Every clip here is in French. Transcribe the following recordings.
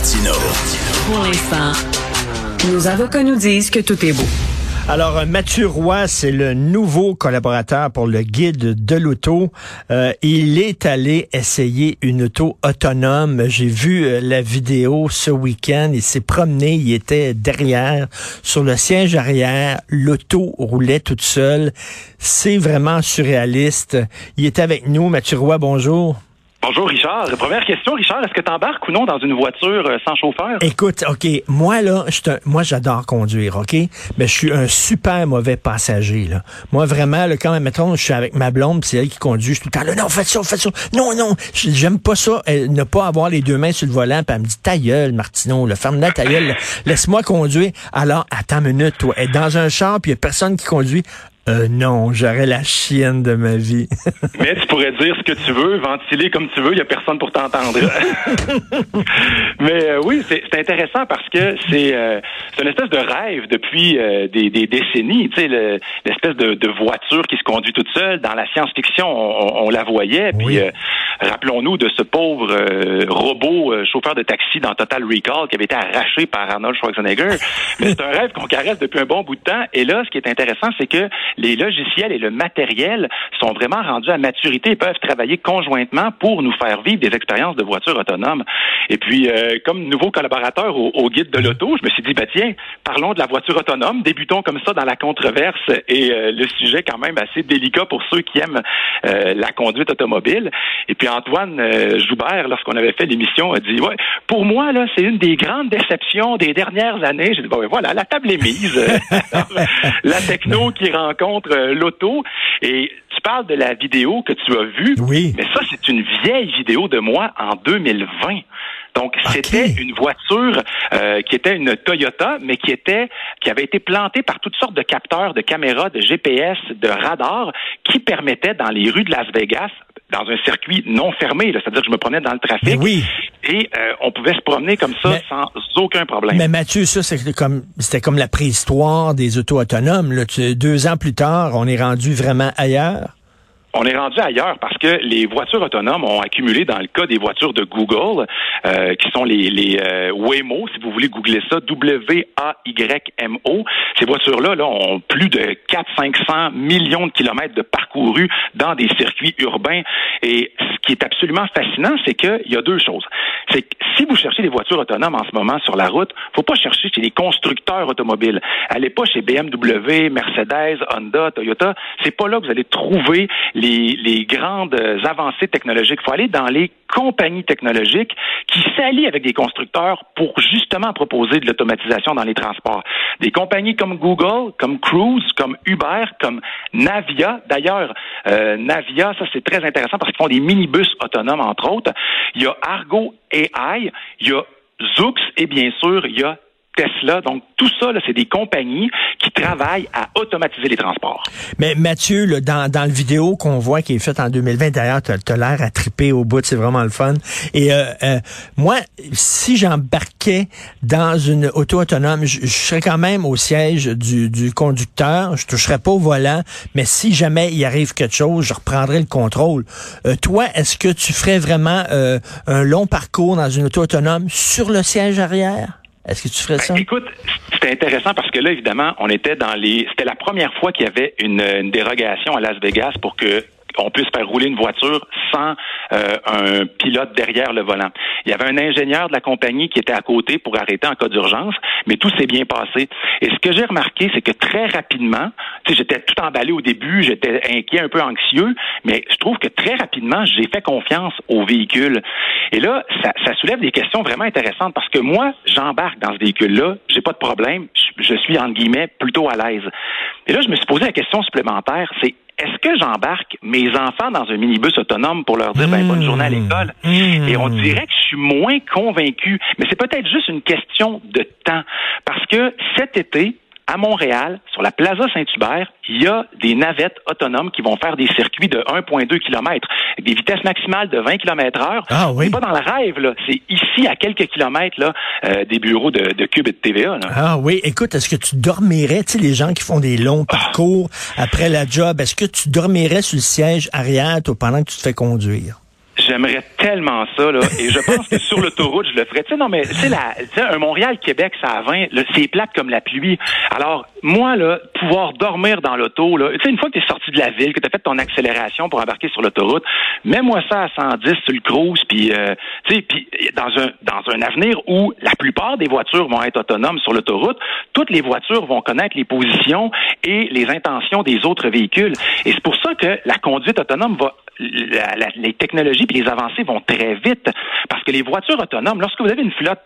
Martino. Pour l'instant, nos avocats nous disent que tout est beau. Alors, euh, Mathieu Roy, c'est le nouveau collaborateur pour le guide de l'auto. Euh, il est allé essayer une auto autonome. J'ai vu euh, la vidéo ce week-end. Il s'est promené, il était derrière, sur le siège arrière. L'auto roulait toute seule. C'est vraiment surréaliste. Il est avec nous. Mathieu Roy, bonjour. Bonjour Richard. Première question, Richard, est-ce que tu ou non dans une voiture euh, sans chauffeur? Écoute, OK, moi là, je moi j'adore conduire, OK? Mais je suis un super mauvais passager, là. Moi vraiment, là, quand même, mettons, je suis avec ma blonde, c'est elle qui conduit, je suis tout le temps là, non, faites ça, faites ça. Non, non, j'aime pas ça, ne pas avoir les deux mains sur le volant, puis elle me dit, ta gueule, Martineau, le ferme-la ta gueule, laisse-moi conduire. Alors, attends une minute, toi, être dans un char, puis y a personne qui conduit. Euh, non, j'aurais la chienne de ma vie. Mais tu pourrais dire ce que tu veux, ventiler comme tu veux, il n'y a personne pour t'entendre. Mais euh, oui, c'est intéressant parce que c'est euh, une espèce de rêve depuis euh, des, des, décennies. Tu sais, l'espèce de, de, voiture qui se conduit toute seule. Dans la science-fiction, on, on, la voyait. Puis rappelons-nous de ce pauvre robot chauffeur de taxi dans Total Recall qui avait été arraché par Arnold Schwarzenegger. Mais c'est un rêve qu'on caresse depuis un bon bout de temps. Et là, ce qui est intéressant, c'est que les logiciels et le matériel sont vraiment rendus à maturité et peuvent travailler conjointement pour nous faire vivre des expériences de voitures autonomes. Et puis, euh, comme nouveau collaborateur au, guide de l'auto, je me suis dit, bah tiens, parlons de la voiture autonome, débutons comme ça dans la controverse et euh, le sujet quand même assez délicat pour ceux qui aiment euh, la conduite automobile. Et puis Antoine Joubert, lorsqu'on avait fait l'émission, a dit, ouais, pour moi là, c'est une des grandes déceptions des dernières années. J'ai dit, bon, ben, voilà, la table est mise. la techno qui rencontre contre euh, l'auto. Et tu parles de la vidéo que tu as vue. Oui. Mais ça, c'est une vieille vidéo de moi en 2020. Donc c'était une voiture euh, qui était une Toyota, mais qui était qui avait été plantée par toutes sortes de capteurs, de caméras, de GPS, de radars, qui permettaient dans les rues de Las Vegas dans un circuit non fermé, c'est-à-dire que je me promenais dans le trafic oui. et euh, on pouvait se promener comme ça sans aucun problème. Mais Mathieu, ça c'était comme c'était comme la préhistoire des autos autonomes. Là. Deux ans plus tard, on est rendu vraiment ailleurs. On est rendu ailleurs parce que les voitures autonomes ont accumulé, dans le cas des voitures de Google, euh, qui sont les, les euh, Waymo, si vous voulez googler ça, W-A-Y-M-O. Ces voitures-là là, ont plus de 400-500 millions de kilomètres de parcourus dans des circuits urbains. Et ce qui est absolument fascinant, c'est qu'il y a deux choses. C'est que si vous cherchez des voitures autonomes en ce moment sur la route, faut pas chercher chez les constructeurs automobiles. Allez pas chez BMW, Mercedes, Honda, Toyota. C'est pas là que vous allez trouver les, grandes avancées technologiques. Faut aller dans les compagnies technologiques qui s'allient avec des constructeurs pour justement proposer de l'automatisation dans les transports. Des compagnies comme Google, comme Cruise, comme Uber, comme Navia. D'ailleurs, euh, Navia, ça c'est très intéressant parce qu'ils font des minibus autonomes, entre autres. Il y a Argo AI, il y a Zoox et bien sûr, il y a Tesla. Donc, tout ça, c'est des compagnies qui travaillent à automatiser les transports. Mais Mathieu, dans, dans le vidéo qu'on voit qui est faite en 2020, d'ailleurs, tu as, l'air à triper au bout, c'est vraiment le fun. Et euh, euh, moi, si j'embarquais dans une auto autonome, je, serais quand même au siège du, du conducteur, je toucherais pas au volant, mais si jamais il arrive quelque chose, je reprendrais le contrôle. Euh, toi, est-ce que tu ferais vraiment un long parcours dans une auto autonome sur le siège arrière? Est-ce que tu ferais ça? Ben, écoute, c'était intéressant parce que là, évidemment, on était dans les. C'était la première fois qu'il y avait une, dérogation à Las Vegas pour que on puisse faire rouler une voiture sans euh, un pilote derrière le volant. Il y avait un ingénieur de la compagnie qui était à côté pour arrêter en cas d'urgence, mais tout s'est bien passé. Et ce que j'ai remarqué, c'est que très rapidement, j'étais tout emballé au début, j'étais inquiet, un peu anxieux, mais je trouve que très rapidement, j'ai fait confiance au véhicule. Et là, ça, soulève des questions vraiment intéressantes parce que moi, j'embarque dans ce véhicule-là, j'ai pas de problème, je suis en guillemets plutôt à l'aise. Et là, je me suis posé la question supplémentaire, c'est est-ce que j'embarque mes enfants dans un minibus autonome pour leur dire ben, bonne journée à mmh. l'école? Mmh. Et on dirait que je suis moins convaincu. Mais c'est peut-être juste une question de temps. Parce que cet été, à Montréal, sur la Plaza Saint-Hubert, il y a des navettes autonomes qui vont faire des circuits de 1,2 km avec des vitesses maximales de 20 km heure. Ah oui. C'est pas dans le rêve, là. C'est ici, à quelques kilomètres, là, euh, des bureaux de, de Cube et de TVA, là. Ah oui. Écoute, est-ce que tu dormirais, tu sais, les gens qui font des longs ah. parcours après la job, est-ce que tu dormirais sur le siège arrière, toi, pendant que tu te fais conduire? J'aimerais tellement ça, là. Et je pense que sur l'autoroute, je le ferais. Tu sais, non, mais, tu sais, un Montréal-Québec, ça a 20, c'est plate comme la pluie. Alors, moi, là, pouvoir dormir dans l'auto, là, tu sais, une fois que tu es sorti de la ville, que tu as fait ton accélération pour embarquer sur l'autoroute, mets-moi ça à 110 sur le cruise, puis, euh, tu sais, puis dans un, dans un avenir où la plupart des voitures vont être autonomes sur l'autoroute, toutes les voitures vont connaître les positions et les intentions des autres véhicules. Et c'est pour ça que la conduite autonome va les technologies et les avancées vont très vite. Parce que les voitures autonomes, lorsque vous avez une flotte,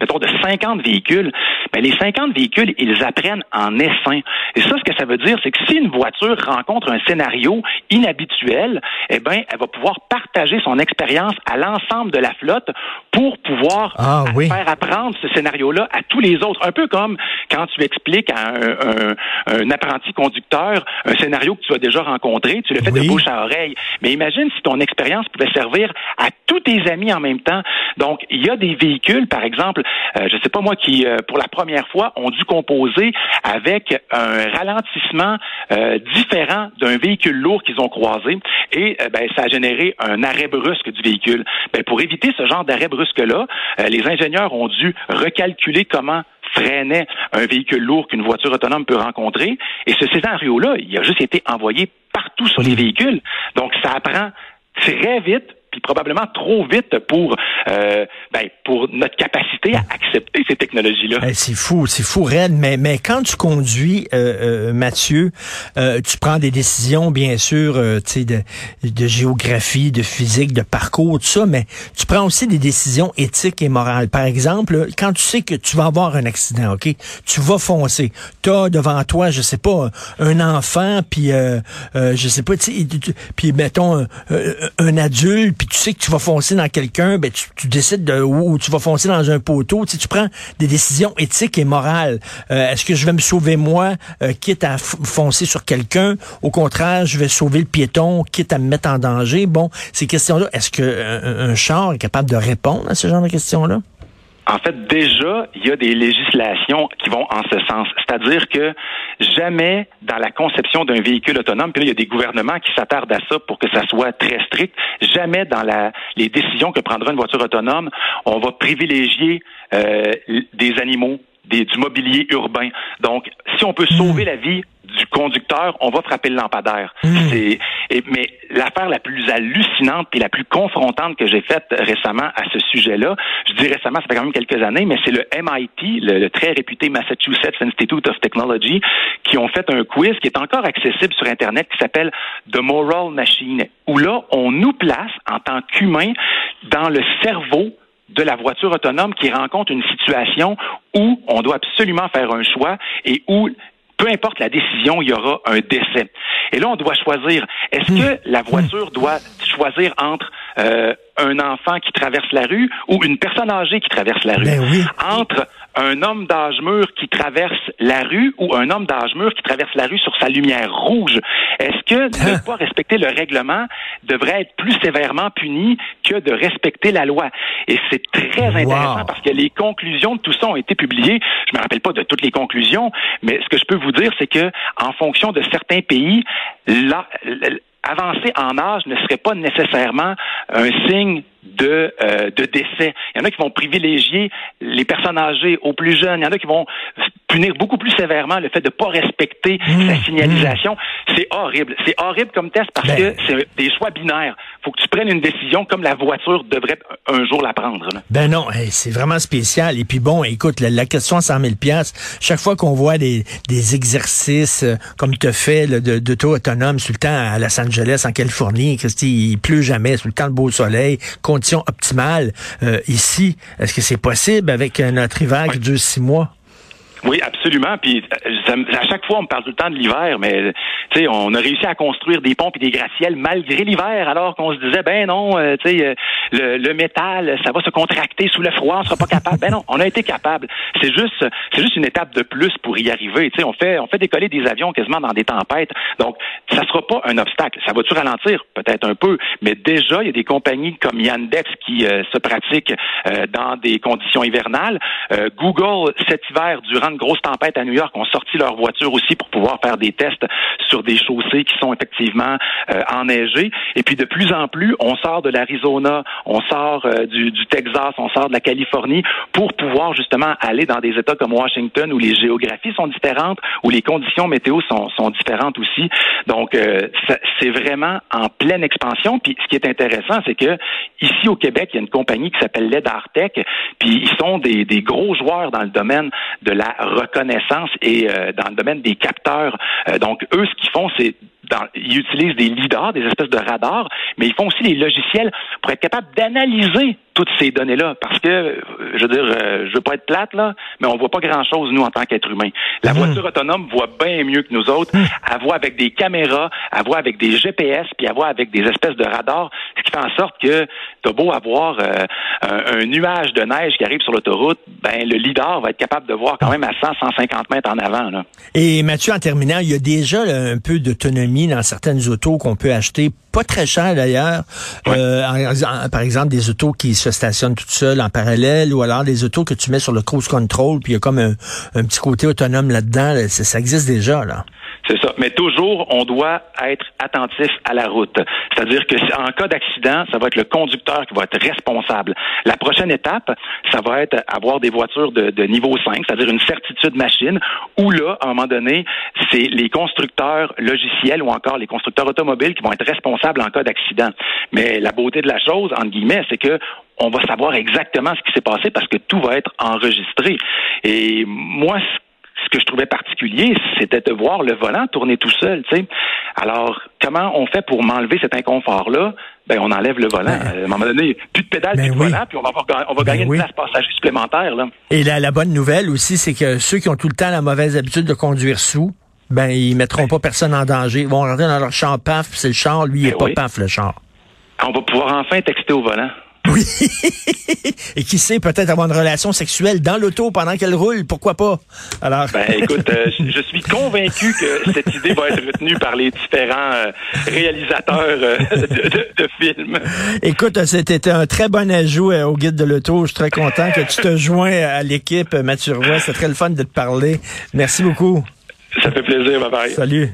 mettons, de 50 véhicules, ben, les 50 véhicules, ils apprennent en essaim. Et ça, ce que ça veut dire, c'est que si une voiture rencontre un scénario inhabituel, eh ben, elle va pouvoir partager son expérience à l'ensemble de la flotte pour pouvoir ah, faire apprendre ce scénario-là à tous les autres. Un peu comme quand tu expliques à un, un, apprenti conducteur un scénario que tu as déjà rencontré, tu le fais de bouche à oreille. Mais imagine si ton expérience pouvait servir à tous tes amis en même temps. Donc, il y a des véhicules, par exemple, euh, je ne sais pas moi, qui, euh, pour la première fois, ont dû composer avec un ralentissement euh, différent d'un véhicule lourd qu'ils ont croisé. Et ben, ça a généré un arrêt brusque du véhicule. Ben, pour éviter ce genre d'arrêt brusque-là, les ingénieurs ont dû recalculer comment freinait un véhicule lourd qu'une voiture autonome peut rencontrer. Et ce scénario-là, il a juste été envoyé partout sur les véhicules. Donc, ça apprend très vite puis probablement trop vite pour euh, ben, pour notre capacité à accepter ces technologies-là. c'est fou, c'est fou, Red. Mais mais quand tu conduis, euh, euh, Mathieu, tu prends des décisions, bien sûr, tu sais, de, de géographie, de physique, de parcours, tout ça, mais tu prends aussi des décisions éthiques et morales. Par exemple, quand tu sais que tu vas avoir un accident, ok, tu vas foncer. T'as devant toi, je sais pas, un enfant, puis je sais pas, puis mettons un adulte puis tu sais que tu vas foncer dans quelqu'un, ben tu, décides de où tu vas foncer dans un poteau. Tu, tu prends des décisions éthiques et morales. Euh, est-ce que je vais me sauver moi, euh, quitte à foncer sur quelqu'un? Au contraire, je vais sauver le piéton, quitte à me mettre en danger. Bon, ces questions-là, est-ce que un char est capable de répondre à ce genre de questions-là? En fait, déjà, il y a des législations qui vont en ce sens. C'est-à-dire que jamais dans la conception d'un véhicule autonome, puis là, il y a des gouvernements qui s'attardent à ça pour que ça soit très strict, jamais dans la, les décisions que prendra une voiture autonome, on va privilégier euh, des animaux, des, du mobilier urbain. Donc, si on peut sauver la vie du conducteur, on va frapper le lampadaire. Hmm. C'est, mais l'affaire la plus hallucinante et la plus confrontante que j'ai faite récemment à ce sujet-là, je dis récemment, ça fait quand même quelques années, mais c'est le MIT, le, très réputé Massachusetts Institute of Technology, qui ont fait un quiz qui est encore accessible sur Internet qui s'appelle The Moral Machine, où là, on nous place en tant qu'humains dans le cerveau de la voiture autonome qui rencontre une situation où on doit absolument faire un choix et où peu importe la décision, il y aura un décès. Et là, on doit choisir. Est-ce que hmm. la voiture doit choisir entre euh, un enfant qui traverse la rue ou une personne âgée qui traverse la rue? Ben oui. Entre un homme d'âge mûr qui traverse la rue ou un homme d'âge mûr qui traverse la rue sur sa lumière rouge. Est-ce que ne pas respecter le règlement devrait être plus sévèrement puni que de respecter la loi? Et c'est très intéressant parce que les conclusions de tout ça ont été publiées. Je me rappelle pas de toutes les conclusions, mais ce que je peux vous dire, c'est que en fonction de certains pays, là, avancer en âge ne serait pas nécessairement un signe de, euh, de décès. Il y en a qui vont privilégier les personnes âgées aux plus jeunes. Il y en a qui vont punir beaucoup plus sévèrement le fait de ne pas respecter mmh, la signalisation. Mmh. C'est horrible. C'est horrible comme test parce ben que c'est des choix binaires. Faut que tu prennes une décision comme la voiture devrait un jour la prendre. Ben non, c'est vraiment spécial. Et puis bon, écoute, la, question à 100 000 chaque fois qu'on voit des, des exercices euh, comme tu fais de, de autonome sur le temps à Los Angeles, en Californie, Christy, il pleut jamais, sur le temps de beau soleil, conditions optimales. Euh, ici, est-ce que c'est possible avec notre hiver qui dure six mois? Oui, absolument. Puis euh, à chaque fois, on me parle tout le temps de l'hiver, mais tu sais, on a réussi à construire des ponts et des gratte-ciels malgré l'hiver, alors qu'on se disait, ben non, euh, tu sais, euh, le, le, métal, ça va se contracter sous le froid, on sera pas capable. ben non, on a été capable. C'est juste, c'est juste une étape de plus pour y arriver. Tu sais, on fait, on fait décoller des avions quasiment dans des tempêtes. Donc, ça sera pas un obstacle. Ça va-tu ralentir? Peut-être un peu, mais déjà, il y a des compagnies comme Yandex qui se pratiquent dans des conditions hivernales. Google cet hiver durant de grosses tempêtes à New York ont sorti leur voiture aussi pour pouvoir faire des tests sur des chaussées qui sont effectivement euh, enneigées. Et puis de plus en plus, on sort de l'Arizona, on sort euh, du, Texas, on sort de la Californie pour pouvoir justement aller dans des États comme Washington où les géographies sont différentes, où les conditions météo sont, sont différentes aussi. Donc euh, c'est vraiment en pleine expansion. Puis ce qui est intéressant, c'est que ici au Québec, il y a une compagnie qui s'appelle Ledartech, puis ils sont des, gros joueurs dans le domaine de la reconnaissance et euh, dans le domaine des capteurs. Euh, donc eux, ce qu'ils font, c'est ils utilisent des lidars, des espèces de radars, mais ils font aussi des logiciels pour être capables d'analyser toutes ces données-là. Parce que, euh, je veux dire, euh, je veux pas être plate, là, mais on voit pas grand-chose, nous, en tant qu'être humain. La mhm. voiture autonome voit bien mieux que nous autres. Mhm. Elle voit avec des caméras, elle voit avec des GPS, puis elle voit avec des espèces de radars, ce qui fait en sorte que t'as beau avoir euh, un, nuage de neige qui arrive sur l'autoroute, ben le lidar va être capable de voir quand même à 100, 150 mètres en avant. Là. Et Mathieu, en terminant, il y a déjà un peu d'autonomie dans certaines autos qu'on peut acheter, pas très cher d'ailleurs. par exemple, des autos qui se stationnent toutes seules en parallèle ou alors des autos que tu mets sur le cruise control, puis il y a comme un, petit côté autonome là-dedans. Ça, existe déjà, là. C'est ça. Mais toujours, on doit être attentif à la route. C'est-à-dire que en cas d'accident, ça va être le conducteur qui va être responsable. La prochaine étape, ça va être avoir des voitures de, niveau 5, c'est-à-dire une certitude machine, où là, à un moment donné, c'est les constructeurs logiciels ou encore les constructeurs automobiles qui vont être responsables en cas d'accident. Mais la beauté de la chose, entre guillemets, c'est que on va savoir exactement ce qui s'est passé parce que tout va être enregistré. Et moi, ce que je trouvais particulier, c'était de voir le volant tourner tout seul. Tu sais. Alors, comment on fait pour m'enlever cet inconfort-là? Ben, on enlève le volant. Ben, à un moment donné, plus de pédale, ben plus de volant, puis on va, on va ben gagner une place passager supplémentaire. Là. Et la, la bonne nouvelle aussi, c'est que ceux qui ont tout le temps la mauvaise habitude de conduire sous, ben, ils mettront pas personne en danger. Ils vont rentrer dans leur char paf, puis c'est le char, lui, il est pas paf, le char. On va pouvoir enfin texter au volant. Oui. Et qui sait, peut-être avoir une relation sexuelle dans l'auto pendant qu'elle roule, pourquoi pas? Alors. Ben, écoute, euh, je suis convaincu que cette idée va être retenue par les différents euh, réalisateurs euh, de, films. Écoute, c'était un très bon ajout au guide de l'auto. Je suis très content que tu te joins à l'équipe, Mathieu Roy. C'est très le fun de te parler. Merci beaucoup. Ça fait plaisir, bye bye. Salut.